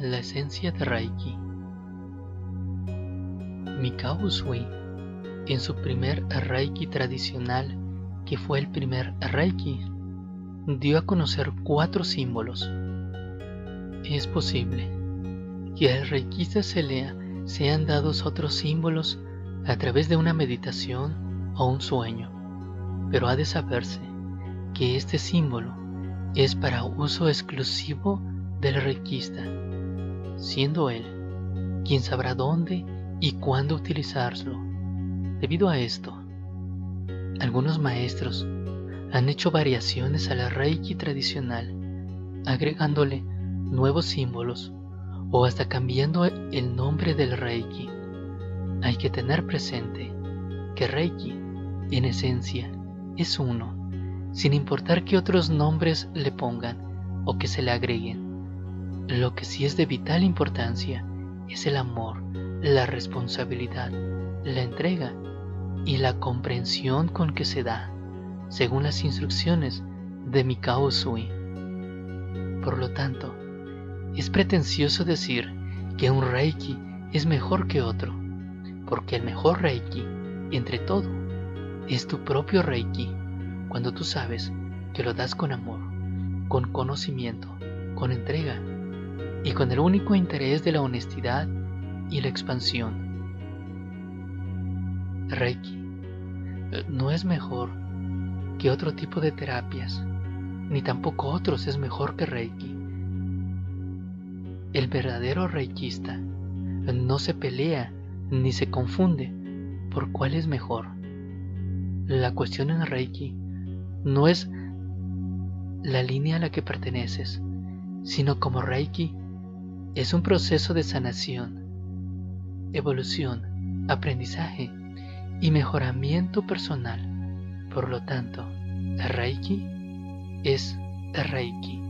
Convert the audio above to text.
La esencia de Reiki. Mikao Usui, en su primer Reiki tradicional, que fue el primer Reiki, dio a conocer cuatro símbolos. Es posible que al reikista se lea sean dados otros símbolos a través de una meditación o un sueño, pero ha de saberse que este símbolo es para uso exclusivo del reikista, siendo él quien sabrá dónde y cuándo utilizarlo. Debido a esto, algunos maestros han hecho variaciones a la reiki tradicional, agregándole nuevos símbolos o hasta cambiando el nombre del reiki. Hay que tener presente que reiki, en esencia, es uno, sin importar qué otros nombres le pongan o que se le agreguen. Lo que sí es de vital importancia es el amor, la responsabilidad, la entrega y la comprensión con que se da, según las instrucciones de Mikao Usui. Por lo tanto, es pretencioso decir que un Reiki es mejor que otro, porque el mejor Reiki, entre todo, es tu propio Reiki, cuando tú sabes que lo das con amor, con conocimiento, con entrega y con el único interés de la honestidad y la expansión. Reiki eh, no es mejor que otro tipo de terapias, ni tampoco otros es mejor que Reiki. El verdadero reikista no se pelea ni se confunde por cuál es mejor. La cuestión en Reiki no es la línea a la que perteneces, sino como Reiki es un proceso de sanación, evolución, aprendizaje y mejoramiento personal. Por lo tanto, Reiki es Reiki.